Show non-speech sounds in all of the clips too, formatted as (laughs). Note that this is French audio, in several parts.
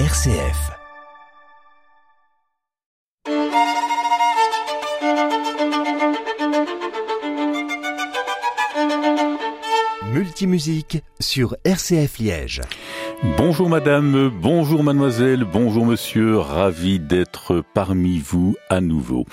RCF. Multimusique sur RCF Liège. Bonjour madame, bonjour mademoiselle, bonjour monsieur, ravi d'être parmi vous à nouveau.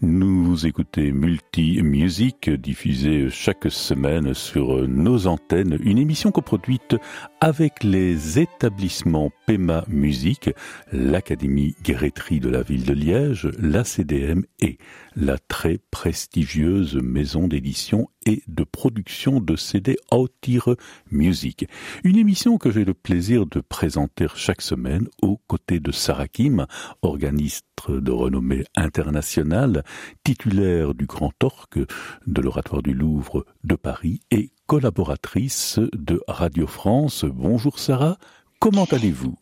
Nous écoutez Multi Music, diffusée chaque semaine sur nos antennes, une émission coproduite avec les établissements PEMA Musique, l'Académie Guéretry de la ville de Liège, la CDM et la très prestigieuse maison d'édition et de production de CD Autire Music. Une émission que j'ai le plaisir de présenter chaque semaine aux côtés de Sarah Kim, organiste de renommée internationale, titulaire du Grand Orque de l'Oratoire du Louvre de Paris et collaboratrice de Radio France. Bonjour Sarah, comment allez-vous?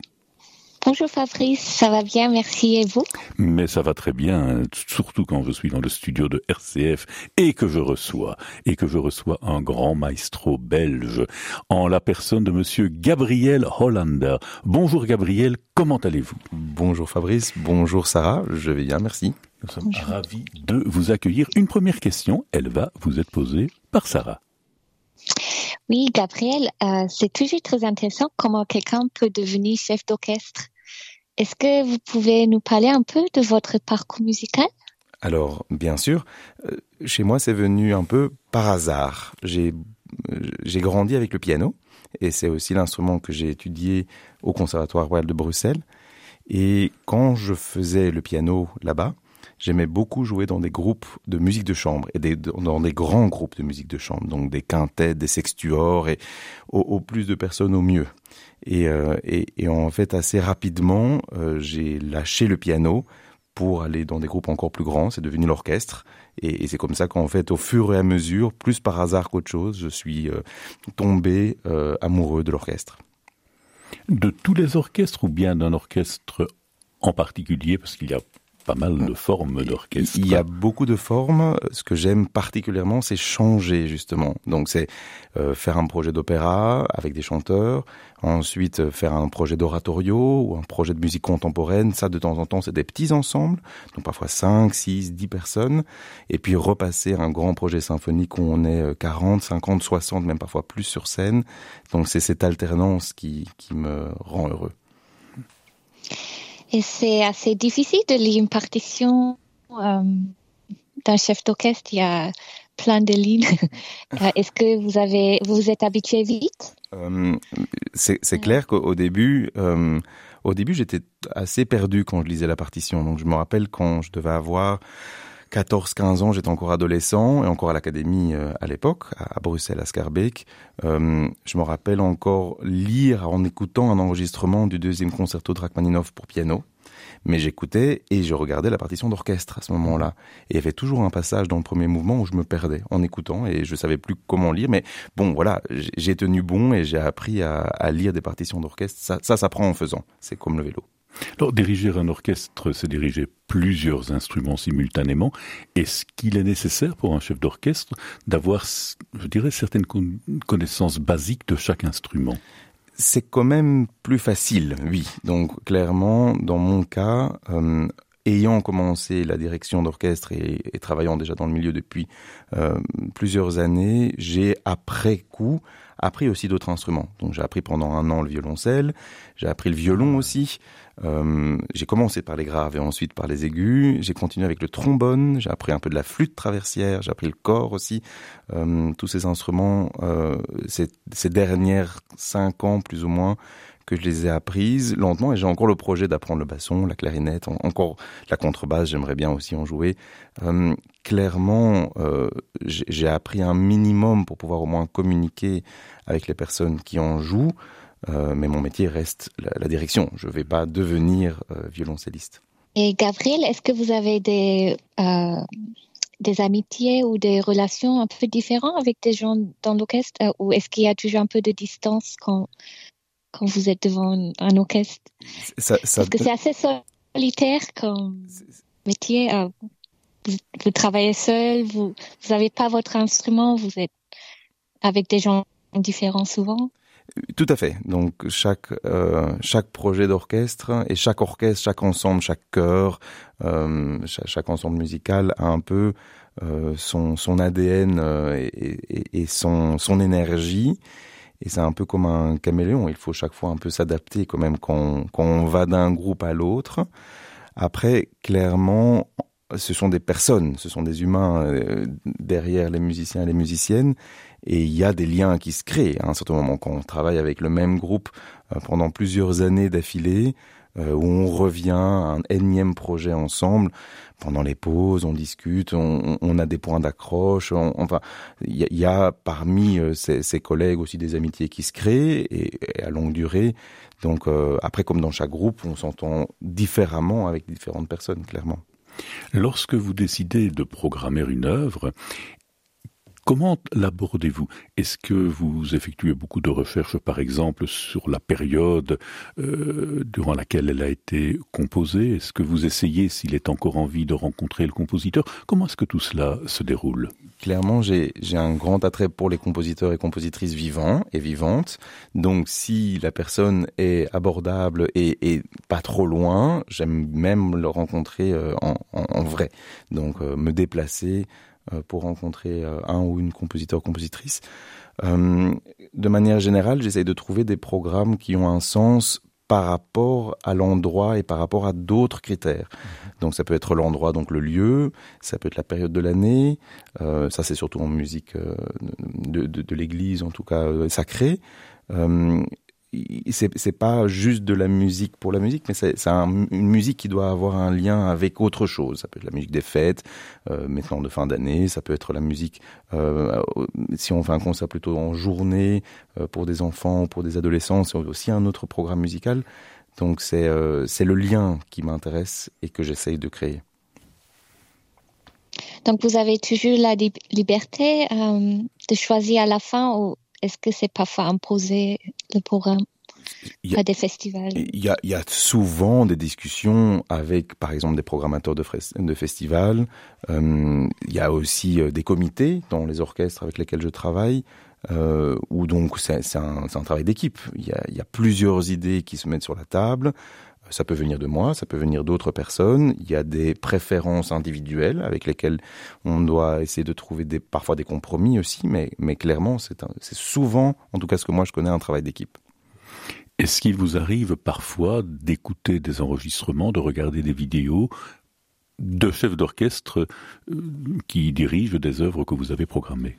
Bonjour Fabrice, ça va bien, merci et vous? Mais ça va très bien, surtout quand je suis dans le studio de RCF et que je reçois et que je reçois un grand maestro belge en la personne de monsieur Gabriel Hollander. Bonjour Gabriel, comment allez-vous? Bonjour Fabrice, bonjour Sarah, je vais bien, merci. Nous sommes ravis de vous accueillir. Une première question, elle va vous être posée par Sarah. Oui, Gabriel, euh, c'est toujours très intéressant comment quelqu'un peut devenir chef d'orchestre. Est-ce que vous pouvez nous parler un peu de votre parcours musical? Alors, bien sûr, euh, chez moi, c'est venu un peu par hasard. J'ai j'ai grandi avec le piano et c'est aussi l'instrument que j'ai étudié au Conservatoire royal de Bruxelles. Et quand je faisais le piano là-bas, j'aimais beaucoup jouer dans des groupes de musique de chambre et dans des grands groupes de musique de chambre, donc des quintets, des sextuors et au, plus de personnes au mieux. Et, euh, en fait, assez rapidement, euh, j'ai lâché le piano pour aller dans des groupes encore plus grands. C'est devenu l'orchestre. Et, c'est comme ça qu'en fait, au fur et à mesure, plus par hasard qu'autre chose, je suis euh, tombé amoureux de l'orchestre. De tous les orchestres ou bien d'un orchestre en particulier, parce qu'il y a pas mal de formes d'orchestre. Il y a beaucoup de formes. Ce que j'aime particulièrement, c'est changer justement. Donc c'est euh, faire un projet d'opéra avec des chanteurs, ensuite euh, faire un projet d'oratorio ou un projet de musique contemporaine. Ça, de temps en temps, c'est des petits ensembles, donc parfois 5, 6, 10 personnes. Et puis repasser un grand projet symphonique où on est 40, 50, 60, même parfois plus sur scène. Donc c'est cette alternance qui, qui me rend heureux. Et c'est assez difficile de lire une partition euh, d'un chef d'orchestre. Il y a plein de lignes. (laughs) Est-ce que vous avez, vous êtes habitué vite? Euh, C'est clair qu'au début, euh, au début, j'étais assez perdu quand je lisais la partition. Donc je me rappelle quand je devais avoir 14-15 ans, j'étais encore adolescent et encore à l'académie euh, à l'époque, à, Bruxelles, à Scarbeck. Euh, je me rappelle encore lire en écoutant un enregistrement du deuxième concerto de Rachmaninoff pour piano. Mais j'écoutais et je regardais la partition d'orchestre à ce moment-là. Et il y avait toujours un passage dans le premier mouvement où je me perdais en écoutant et je savais plus comment lire. Mais bon, voilà, j'ai tenu bon et j'ai appris à, à, lire des partitions d'orchestre. Ça, ça s'apprend en faisant. C'est comme le vélo. Alors, diriger un orchestre, c'est diriger plusieurs instruments simultanément. Est-ce qu'il est nécessaire pour un chef d'orchestre d'avoir, je dirais, certaines connaissances basiques de chaque instrument? C'est quand même plus facile, oui. Donc, clairement, dans mon cas, euh, ayant commencé la direction d'orchestre et, et, travaillant déjà dans le milieu depuis euh, plusieurs années, j'ai après coup appris aussi d'autres instruments. Donc j'ai appris pendant un an le violoncelle, j'ai appris le violon aussi. Euh, j'ai commencé par les graves et ensuite par les aigus. J'ai continué avec le trombone, j'ai appris un peu de la flûte traversière, j'ai appris le corps aussi. Euh, tous ces instruments, euh, ces, ces dernières cinq ans plus ou moins, que je les ai apprises lentement et j'ai encore le projet d'apprendre le basson, la clarinette, encore la contrebasse, j'aimerais bien aussi en jouer. Euh, clairement, euh, j'ai appris un minimum pour pouvoir au moins communiquer avec les personnes qui en jouent, euh, mais mon métier reste la, direction. Je ne vais pas devenir euh, violoncelliste. Et Gabriel, est-ce que vous avez des, des amitiés ou des relations un peu différentes avec des gens dans l'orchestre ou est-ce qu'il y a toujours un peu de distance quand quand vous êtes devant un orchestre ça, ça... Parce que c'est assez solitaire comme métier. Euh, vous, vous, travaillez seul, vous n'avez pas votre instrument, vous êtes avec des gens différents souvent. Tout à fait. Donc chaque euh, chaque projet d'orchestre et chaque orchestre, chaque ensemble, chaque chœur, euh, chaque, chaque, ensemble musical a un peu euh, son son ADN et, et, et, son son énergie. Et c'est un peu comme un caméléon. Il faut chaque fois un peu s'adapter quand même quand quand on va d'un groupe à l'autre. Après, clairement, ce sont des personnes, ce sont des humains euh, derrière les musiciens et les musiciennes, et il y a des liens qui se créent à un certain moment quand on travaille avec le même groupe euh, pendant plusieurs années d'affilée, où on revient à un énième projet ensemble. Pendant les pauses, on discute, on, on a des points d'accroche. Enfin, il y, y, a parmi ces, ces, collègues aussi des amitiés qui se créent et, et à longue durée. Donc euh, après, comme dans chaque groupe, on s'entend différemment avec différentes personnes, clairement. Lorsque vous décidez de programmer une œuvre, Comment l'abordez-vous? Est-ce que vous effectuez beaucoup de recherches, par exemple, sur la période euh, durant laquelle elle a été composée? Est-ce que vous essayez, s'il est encore en vie, de rencontrer le compositeur? Comment est-ce que tout cela se déroule? Clairement, j'ai un grand attrait pour les compositeurs et compositrices vivants et vivantes. Donc, si la personne est abordable et, et pas trop loin, j'aime même le rencontrer euh, en, en, en, vrai. Donc, euh, me déplacer pour rencontrer euh, un ou une compositeur compositrice. Euh, de manière générale, j'essaye de trouver des programmes qui ont un sens par rapport à l'endroit et par rapport à d'autres critères. Mmh. Donc ça peut être l'endroit, donc le lieu, ça peut être la période de l'année, euh, ça c'est surtout en musique euh, de, de, de l'église, en tout cas euh, sacrée. C'est pas juste de la musique pour la musique, mais c'est un, une musique qui doit avoir un lien avec autre chose. Ça peut être la musique des fêtes, euh, maintenant de fin d'année, ça peut être la musique, euh, si on fait un concert plutôt en journée, euh, pour des enfants, pour des adolescents, c'est aussi un autre programme musical. Donc c'est euh, le lien qui m'intéresse et que j'essaye de créer. Donc vous avez toujours la liberté de choisir à la fin ou est-ce que c'est parfois imposé le programme il y a, à des festivals il y, a, il y a souvent des discussions avec, par exemple, des programmateurs de, de festivals. Euh, il y a aussi euh, des comités dans les orchestres avec lesquels je travaille. Euh, où donc c'est un, un travail d'équipe. Il, il y a plusieurs idées qui se mettent sur la table. Ça peut venir de moi, ça peut venir d'autres personnes. Il y a des préférences individuelles avec lesquelles on doit essayer de trouver parfois des compromis aussi, mais, mais clairement, c'est souvent, en tout cas ce que moi je connais, un travail d'équipe. Est-ce qu'il vous arrive parfois d'écouter des enregistrements, de regarder des vidéos de chefs d'orchestre euh, qui dirigent des œuvres que vous avez programmées?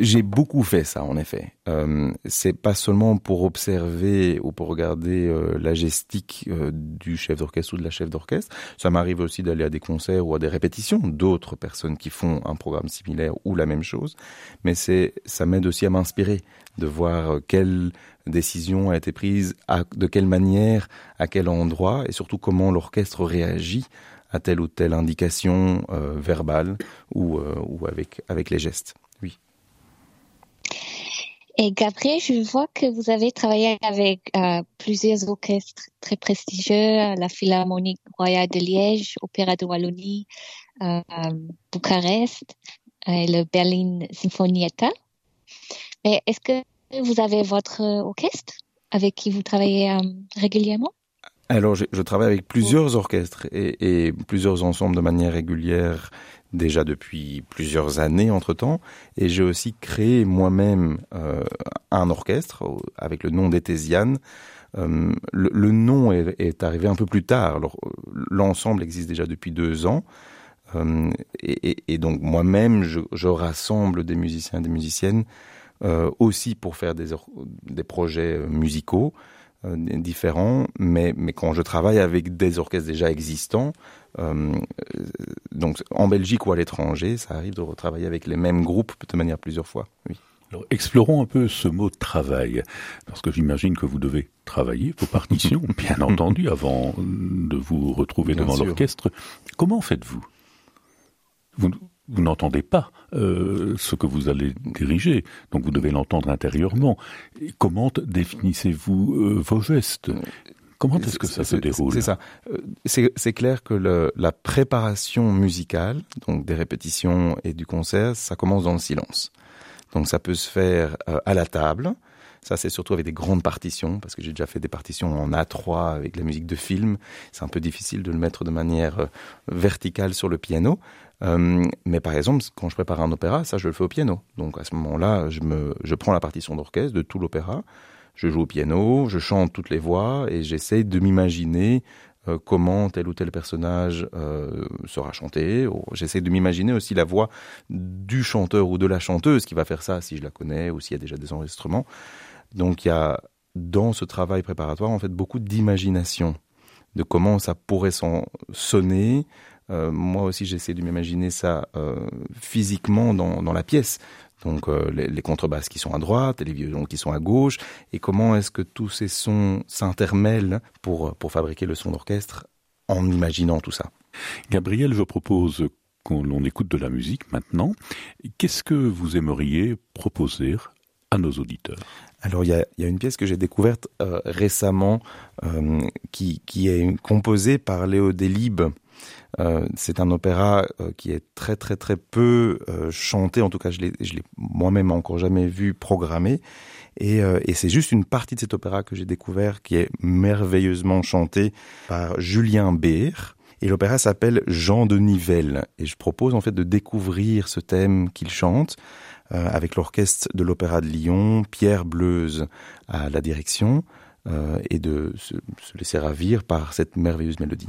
J'ai beaucoup fait ça, en effet. Euh, c'est pas seulement pour observer ou pour regarder euh, la gestique euh, du chef d'orchestre ou de la chef d'orchestre. Ça m'arrive aussi d'aller à des concerts ou à des répétitions d'autres personnes qui font un programme similaire ou la même chose. Mais c'est, ça m'aide aussi à m'inspirer de voir quelle décision a été prise, de quelle manière, à quel endroit et surtout comment l'orchestre réagit à telle ou telle indication euh, verbale ou, euh, ou avec, avec les gestes. Oui. Et Gabriel, je vois que vous avez travaillé avec euh, plusieurs orchestres très prestigieux, la Philharmonie Royale de Liège, Opéra de Wallonie, euh, Bucarest et le Berlin Sinfonietta. Mais est-ce que vous avez votre orchestre avec qui vous travaillez euh, régulièrement? Alors, je, je, travaille avec plusieurs orchestres et, et plusieurs ensembles de manière régulière déjà depuis plusieurs années entre-temps, et j'ai aussi créé moi-même euh, un orchestre avec le nom d'Etésiane. Euh, le, le, nom est, est arrivé un peu plus tard. L'ensemble existe déjà depuis deux ans. Euh, et, et, et, donc moi-même, je, je, rassemble des musiciens et des musiciennes euh, aussi pour faire des, des projets musicaux euh, différents, mais, mais quand je travaille avec des orchestres déjà existants, euh, donc en Belgique ou à l'étranger, ça arrive de retravailler avec les mêmes groupes de manière plusieurs fois. Oui. Alors, explorons un peu ce mot travail, parce que j'imagine que vous devez travailler vos partitions, (laughs) bien entendu, avant de vous retrouver bien devant l'orchestre. Comment faites-vous? Vous, vous n'entendez pas euh, ce que vous allez diriger, donc vous devez l'entendre intérieurement. Et comment définissez-vous euh, vos gestes? Comment est-ce que ça se déroule? C'est ça. Euh, c'est clair que le, la préparation musicale, donc des répétitions et du concert, ça commence dans le silence. Donc ça peut se faire euh, à la table, Ça, c'est surtout avec des grandes partitions, parce que j'ai déjà fait des partitions en A3 avec la musique de film. C'est un peu difficile de le mettre de manière verticale sur le piano. Euh, mais par exemple, quand je prépare un opéra, ça, je le fais au piano. Donc à ce moment-là, je, me, je prends la partition d'orchestre de tout l'opéra, je joue au piano, je chante toutes les voix et j'essaie de m'imaginer euh, comment tel ou tel personnage euh, sera chanté. J'essaie de m'imaginer aussi la voix du chanteur ou de la chanteuse qui va faire ça, si je la connais ou s'il y a déjà des enregistrements. Donc il y a dans ce travail préparatoire en fait beaucoup d'imagination de comment ça pourrait sonner. Euh, moi aussi, j'essaie de m'imaginer ça euh, physiquement dans, dans, la pièce. Donc euh, les, les, contrebasses qui sont à droite, les violons qui sont à gauche, et comment est-ce que tous ces sons s'intermêlent pour, pour fabriquer le son d'orchestre en imaginant tout ça? Gabriel, je propose qu'on écoute de la musique maintenant. Qu'est-ce que vous aimeriez proposer à nos auditeurs? Alors il y a, y a, une pièce que j'ai découverte euh, récemment euh, qui, qui, est composée par Léo Delibes. Euh, c'est un opéra euh, qui est très très très peu euh, chanté, en tout cas je l'ai moi-même encore jamais vu programmé. Et, euh, et c'est juste une partie de cet opéra que j'ai découvert qui est merveilleusement chanté par Julien Beer. Et l'opéra s'appelle Jean de Nivelle. Et je propose en fait de découvrir ce thème qu'il chante euh, avec l'orchestre de l'Opéra de Lyon, Pierre Bleuze à la direction, et de se, se laisser ravir par cette merveilleuse mélodie.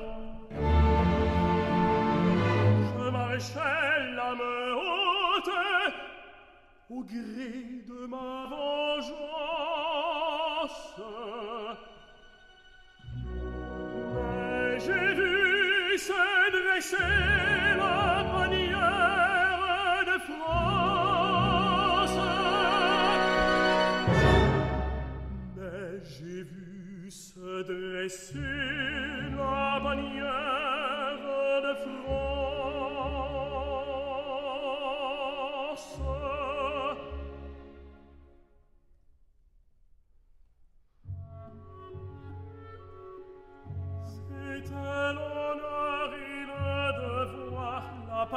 chèl la me haute au gré de ma vengeance. Mais j'ai vu se dresser la bannière de France. Mais j'ai vu se dresser la bannière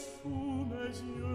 assume as you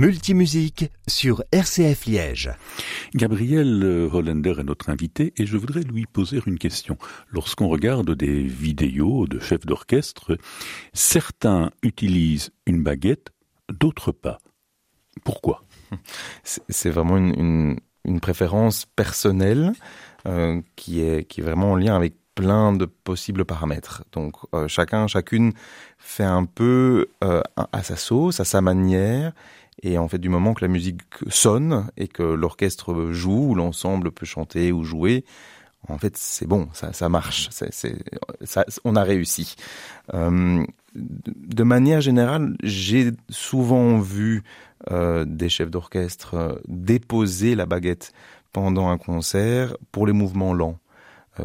Multimusique sur RCF Liège. Gabriel Hollander est notre invité et je voudrais lui poser une question. Lorsqu'on regarde des vidéos de chefs d'orchestre, certains utilisent une baguette, d'autres pas. Pourquoi? C'est vraiment une, une, une préférence personnelle euh, qui, est, qui est vraiment en lien avec plein de possibles paramètres. Donc euh, chacun, chacune fait un peu euh, à sa sauce, à sa manière. Et en fait, du moment que la musique sonne et que l'orchestre joue, ou l'ensemble peut chanter ou jouer, en fait, c'est bon, ça, marche, on a réussi. Euh, de manière générale, j'ai souvent vu euh, des chefs d'orchestre euh, déposer la baguette pendant un concert pour les mouvements lents.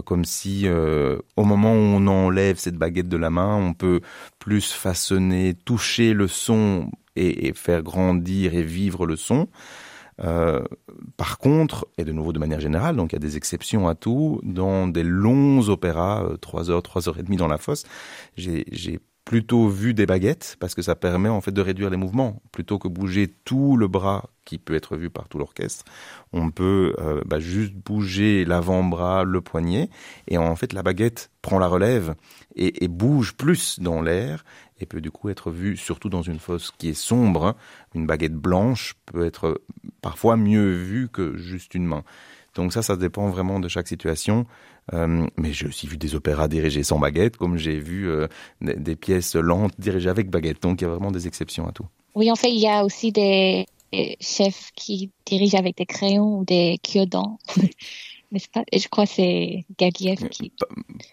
Comme si au moment où on enlève cette baguette de la main, on peut plus façonner, toucher le son et, et faire grandir et vivre le son. Euh, par contre, et de nouveau de manière générale, donc il y a des exceptions à tout, dans des longs opéras, euh, trois heures, trois heures et demie dans la fosse, j'ai plutôt vu des baguettes parce que ça permet en fait de réduire les mouvements plutôt que bouger tout le bras qui peut être vu par tout l'orchestre. On peut euh, bah, juste bouger l'avant-bras, le poignet et en fait la baguette prend la relève et, et bouge plus dans l'air et peut du coup être vue surtout dans une fosse qui est sombre. hein. Une baguette blanche peut être parfois mieux vue que juste une main. Donc ça, ça dépend vraiment de chaque situation. Euh, mais j'ai aussi vu des opéras dirigés sans baguette, comme j'ai vu euh, des, des pièces lentes dirigées avec baguette. Donc il y a vraiment des exceptions à tout. Oui, en fait, il y a aussi des chefs qui dirigent avec des crayons ou des cure-dents. N'est-ce pas Et je crois que c'est Gagiev qui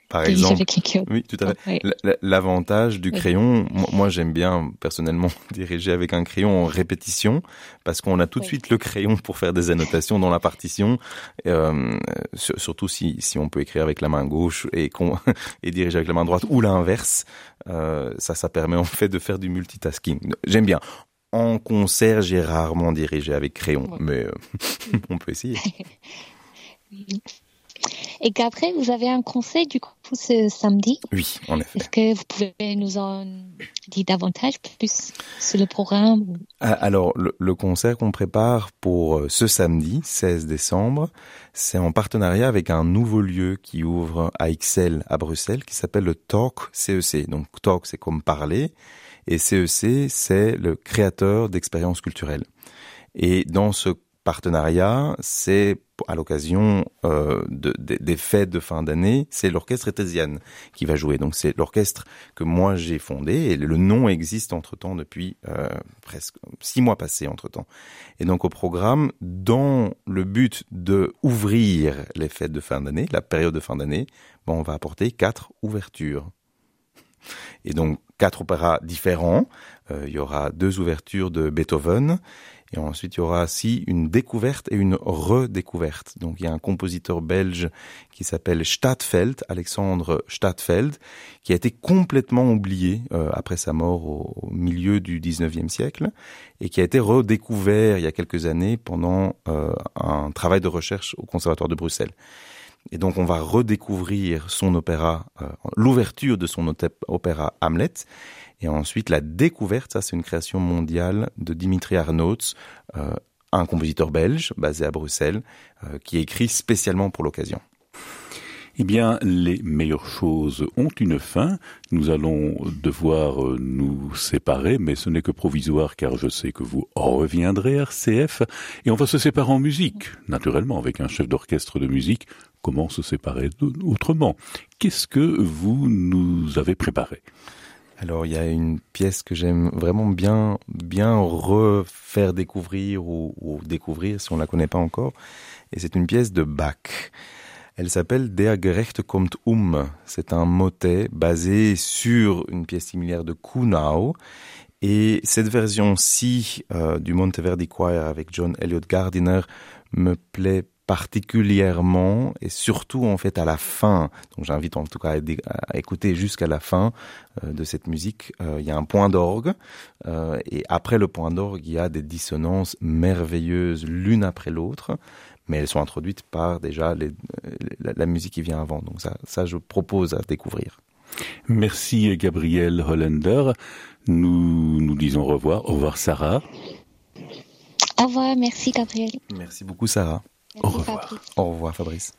Par exemple, oui, tout à fait. L'avantage du crayon, moi, moi, j'aime bien personnellement (laughs) diriger avec un crayon en répétition parce qu'on a tout de Oui. suite le crayon pour faire des annotations dans la partition, euh, sur- surtout si, si on peut écrire avec la main gauche et, (laughs) et diriger avec la main droite ou l'inverse. Euh, ça, ça permet en fait de faire du multitasking. J'aime bien. En concert, j'ai rarement dirigé avec crayon, Ouais. mais euh, (laughs) on peut essayer. Et Gabriel, vous avez un conseil du coup ce samedi? Oui, en effet. Est-ce que vous pouvez nous en dire davantage plus sur le programme Ah, Alors, le, le concert qu'on prépare pour euh, ce samedi, 16 décembre, c'est en partenariat avec un nouveau lieu qui ouvre à Ixelles, à Bruxelles, qui s'appelle le Talk CEC. Donc, Talk, c'est comme parler, et CEC, c'est le créateur d'expériences culturelles. Et dans ce partenariat, c'est à l'occasion euh, de, de, des fêtes de fin d'année, c'est l'orchestre Etésiane qui va jouer. Donc c'est l'orchestre que moi j'ai fondé et le nom existe entre temps depuis euh, presque six mois passés entre temps. Et donc au programme, dans le but de ouvrir les fêtes de fin d'année, la période de fin d'année, bon, on va apporter quatre ouvertures. Et donc quatre opéras différents. Euh, il y aura deux ouvertures de Beethoven et ensuite, il y aura aussi une découverte et une redécouverte. Donc, il y a un compositeur belge qui s'appelle Stadtfeld, Alexandre Stadtfeld, qui a été complètement oublié euh, après sa mort au, au, milieu du 19e siècle et qui a été redécouvert il y a quelques années pendant euh, un travail de recherche au Conservatoire de Bruxelles. Et donc, on va redécouvrir son opéra, euh, l'ouverture de son opéra Hamlet et ensuite, la découverte, ça c'est une création mondiale de Dimitri Arnauts, euh, un compositeur belge basé à Bruxelles, euh, qui écrit spécialement pour l'occasion. Eh bien, les meilleures choses ont une fin. Nous allons devoir euh, nous séparer, mais ce n'est que provisoire car je sais que vous reviendrez RCF et on va se séparer en musique, naturellement avec un chef d'orchestre de musique. Comment se séparer autrement? Qu'est-ce que vous nous avez préparé? Alors il y a une pièce que j'aime vraiment bien bien refaire découvrir ou, ou découvrir si on la connaît pas encore et c'est une pièce de Bach. Elle s'appelle Der Gerechte kommt um. C'est un motet basé sur une pièce similaire de Kuhnau et cette version-ci euh, du Monteverdi Choir avec John Elliott Gardiner me plaît particulièrement et surtout en fait à la fin. Donc j'invite en tout cas à, à écouter jusqu'à la fin euh, de cette musique. Euh, il y a un point d'orgue euh, et après le point d'orgue il y a des dissonances merveilleuses l'une après l'autre mais elles sont introduites par déjà les, la, la musique qui vient avant. Donc ça, ça je propose à découvrir. Merci gabriel hollander. Nous nous disons au revoir. Au revoir sarah. Au revoir. Merci gabriel. Merci beaucoup sarah Merci, Au revoir. Fabrice. Au revoir Fabrice.